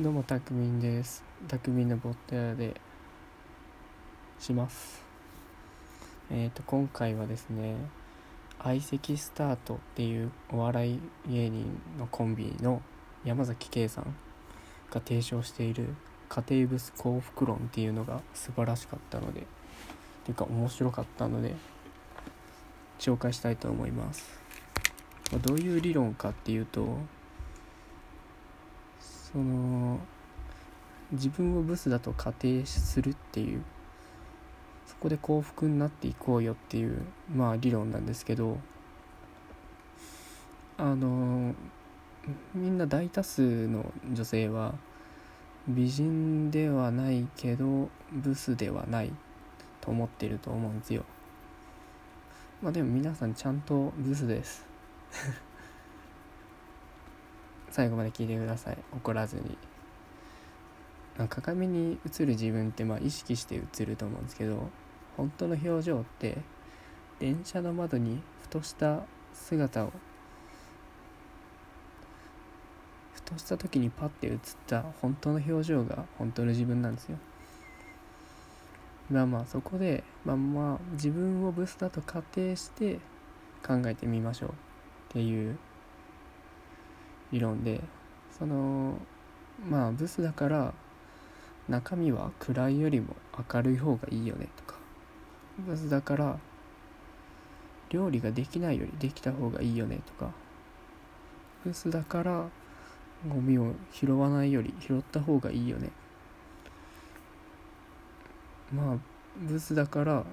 どうもたくみんです。たくみんのボット屋でします。えっ、ー、と今回はですね相席スタートっていうお笑い芸人のコンビの山崎圭さんが提唱している家庭ブス幸福論っていうのが素晴らしかったのでていうか面白かったので紹介したいと思います。どういう理論かっていうとその自分をブスだと仮定するっていうそこで幸福になっていこうよっていうまあ理論なんですけどあのみんな大多数の女性は美人ではないけどブスではないと思ってると思うんですよ。まあでも皆さんちゃんとブスです。最後まで聞いてください。怒らずに。鏡に映る自分ってまあ意識して映ると思うんですけど本当の表情って電車の窓にふとした姿をふとした時にパッて映った本当の表情が本当の自分なんですよ。まあまあそこでまあまあ自分をブスだと仮定して考えてみましょうっていう理論でそのまあブスだから中身は暗いよりも明るい方がいいよねとか。ブスだから料理ができないよりできた方がいいよねとか。ブスだからゴミを拾わないより拾った方がいいよね。まあブスだから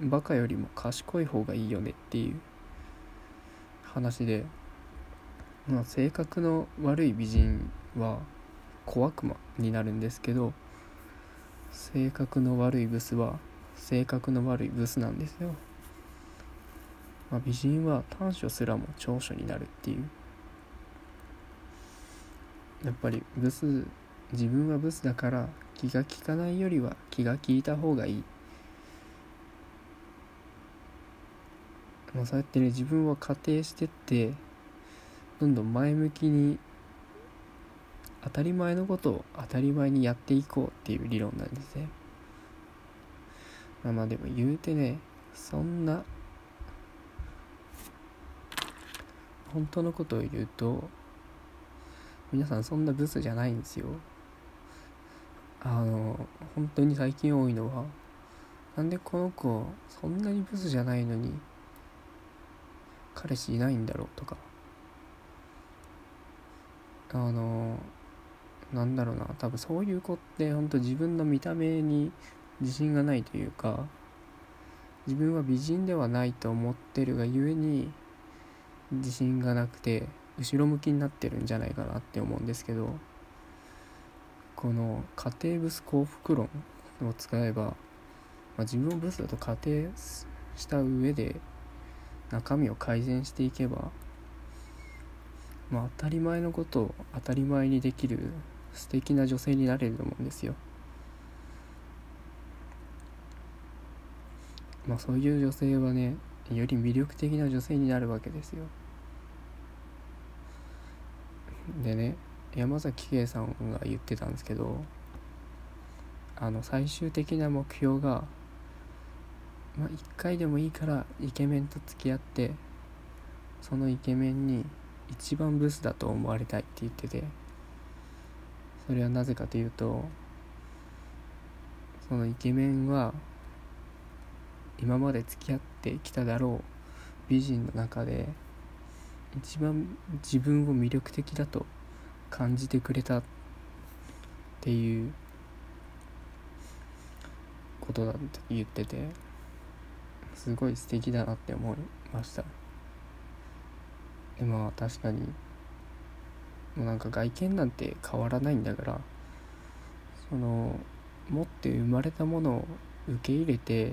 バカよりも賢い方がいいよねっていう話で。まあ、性格の悪い美人は小悪魔になるんですけど性格の悪いブスは性格の悪いブスなんですよ、まあ、美人は短所すらも長所になるっていう。やっぱりブス自分はブスだから気が利かないよりは気が利いた方がいい。まあ、そうやってね自分を仮定してってどんどん前向きに当たり前のことを当たり前にやっていこうっていう理論なんですね。まあまあでも言うてね、そんな、本当のことを言うと、皆さんそんなブスじゃないんですよ。あの、本当に最近多いのは、なんでこの子、そんなにブスじゃないのに、彼氏いないんだろうとか。あのなんだろうな。多分そういう子って本当自分の見た目に自信がないというか自分は美人ではないと思ってるがゆえに自信がなくて後ろ向きになってるんじゃないかなって思うんですけどこの家庭ブス幸福論を使えば、まあ、自分をブスだと仮定した上で中身を改善していけばまあ、当たり前のことを当たり前にできる素敵な女性になれると思うんですよ。まあそういう女性はねより魅力的な女性になるわけですよ。でね山崎圭さんが言ってたんですけどあの最終的な目標がまあ一回でもいいからイケメンと付き合ってそのイケメンに一番ブスだと思われたいって言っててそれはなぜかというとそのイケメンは今まで付き合ってきただろう美人の中で一番自分を魅力的だと感じてくれたっていうことだって言っててすごい素敵だなって思いました。でま確かにもうなんか外見なんて変わらないんだからその持って生まれたものを受け入れて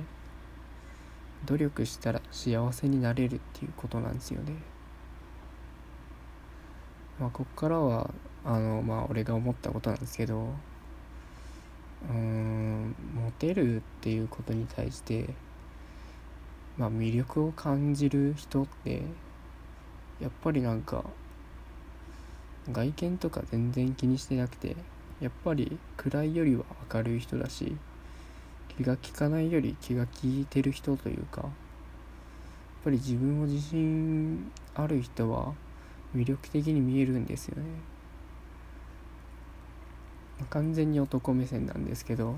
努力したら幸せになれるっていうことなんですよね。まあこっからはあのまあ俺が思ったことなんですけどうーんモテるっていうことに対してまあ魅力を感じる人ってやっぱりなんか外見とか全然気にしてなくてやっぱり暗いよりは明るい人だし気が利かないより気が利いてる人というかやっぱり自分を自信ある人は魅力的に見えるんですよね。完全に男目線なんですけど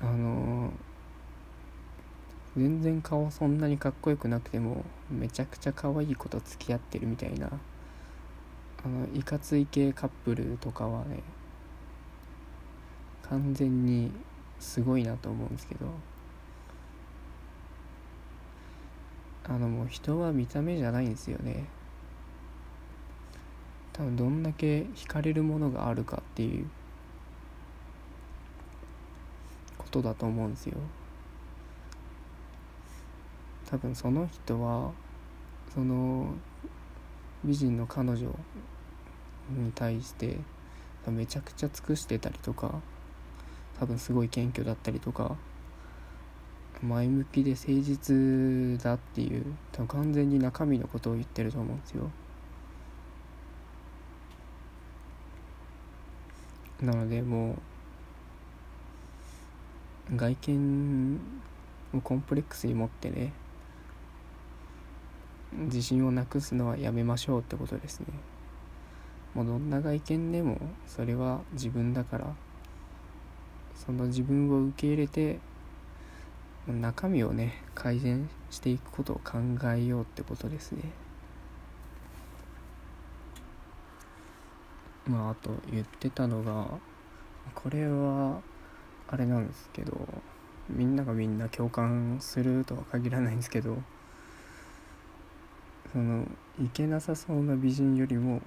あの全然顔そんなにかっこよくなくてもめちゃくちゃ可愛い子と付き合ってるみたいな。あのいかつい系カップルとかはね完全にすごいなと思うんですけど。あのもう人は見た目じゃないんですよね。多分どんだけ惹かれるものがあるかっていうことだと思うんですよ。多分その人はその美人の彼女に対してめちゃくちゃ尽くしてたりとか多分すごい謙虚だったりとか前向きで誠実だっていう多分完全に中身のことを言ってると思うんですよ。なのでもう外見をコンプレックスに持ってね自信をなくすのはやめましょうってことですね。もうどんな外見でもそれは自分だからその自分を受け入れて中身をね改善していくことを考えようってことですね。まああと言ってたのがこれはあれなんですけどみんながみんな共感するとは限らないんですけどそのいけなさそうな美人よりも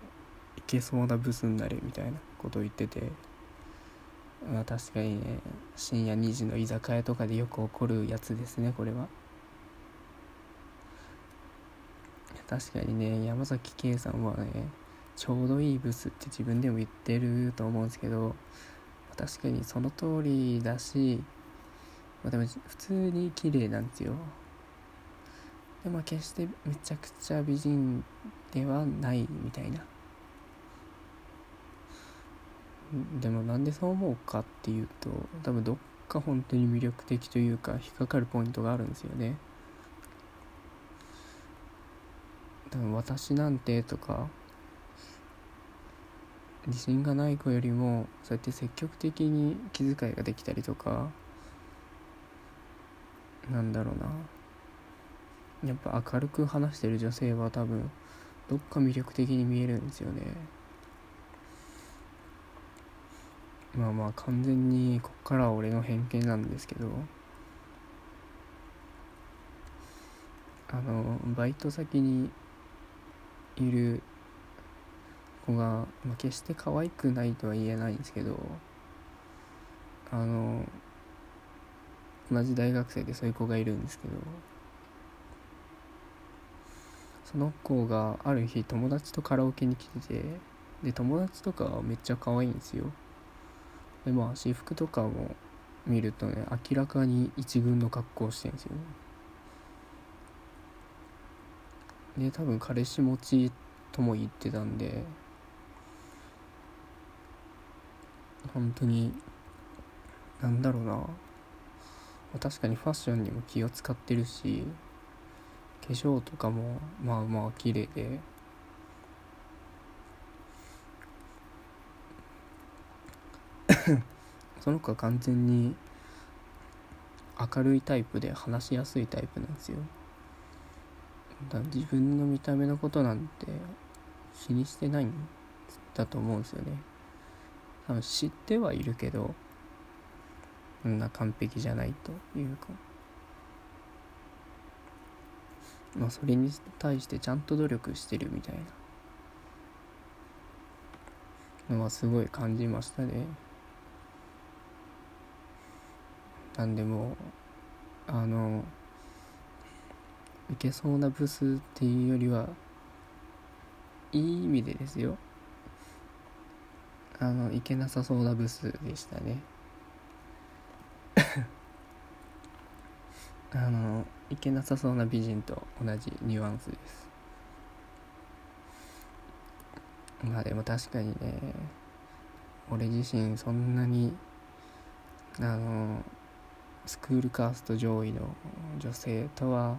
いけそうなブスになれみたいなことを言ってて。まあ確かにね。深夜2時の居酒屋とかでよく起こるやつですねこれは。確かにね。山崎圭さんはねちょうどいいブスって自分でも言ってると思うんですけど確かにその通りだし、まあ、でも普通に綺麗なんですよ。でも決してめちゃくちゃ美人ではないみたいな。でもなんでそう思うかっていうと多分どっか本当に魅力的というか引っかかるポイントがあるんですよね。多分私なんてとか自信がない子よりもそうやって積極的に気遣いができたりとかなんだろうな。やっぱ明るく話してる女性は多分どっか魅力的に見えるんですよね。まあまあ完全にこっからは俺の偏見なんですけど。あのバイト先にいる子が、まあ、決して可愛くないとは言えないんですけど。あの同じ大学生でそういう子がいるんですけど。その子がある日友達とカラオケに来ててで友達とかめっちゃ可愛いんですよ。でまあ私服とかも見るとね明らかに一軍の格好してるんですよね。で多分彼氏持ちとも言ってたんで本当になんだろうな。確かにファッションにも気を使ってるし化粧とかもまあまあ綺麗で。その子は完全に明るいタイプで話しやすいタイプなんですよ。だ自分の見た目のことなんて気にしてないんだと思うんですよね。多分知ってはいるけどそんな完璧じゃないというか。まあそれに対してちゃんと努力してるみたいな。のはすごい感じましたね。なんでもあのいけそうなブスっていうよりはいい意味でですよ。あのいけなさそうなブスでしたね。あのいけなさそうな美人と同じニュアンスです。まあでも確かにね俺自身そんなにあのスクールカースト上位の女性とは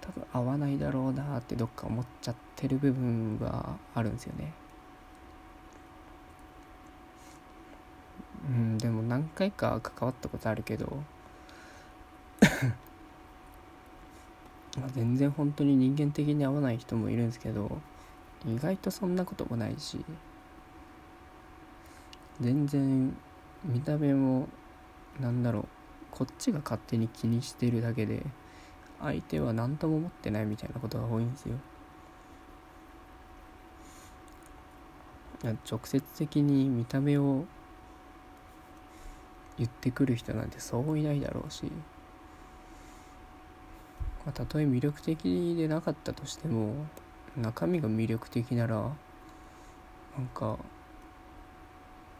多分合わないだろうなってどっか思っちゃってる部分はあるんですよね。うんでも何回か関わったことあるけどまあ全然本当に人間的に合わない人もいるんですけど意外とそんなこともないし全然見た目もなんだろうこっちが勝手に気にしてるだけで相手は何とも思ってないみたいなことが多いんですよ。直接的に見た目を言ってくる人なんてそういないだろうし、まあ、たとえ魅力的でなかったとしても中身が魅力的ならなんか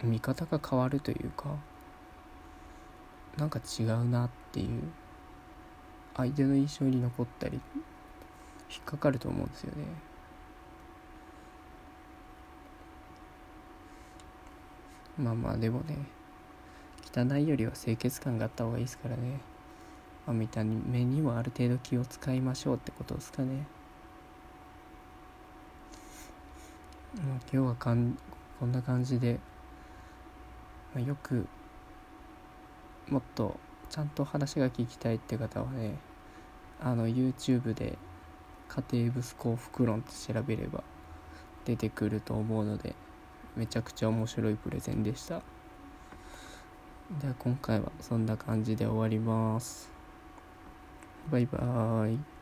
見方が変わるというかなんか違うなっていう相手の印象に残ったり引っかかると思うんですよね。まあまあでもね汚いよりは清潔感があった方がいいですからね、まあ、見た目にもある程度気を使いましょうってことですかね。まあ、今日はかんこんな感じで、まあ、よくもっとちゃんと話が聞きたいって方はねあの YouTube で家庭ブス幸福論って調べれば出てくると思うのでめちゃくちゃ面白いプレゼンでした。では今回はそんな感じで終わります。バイバーイ。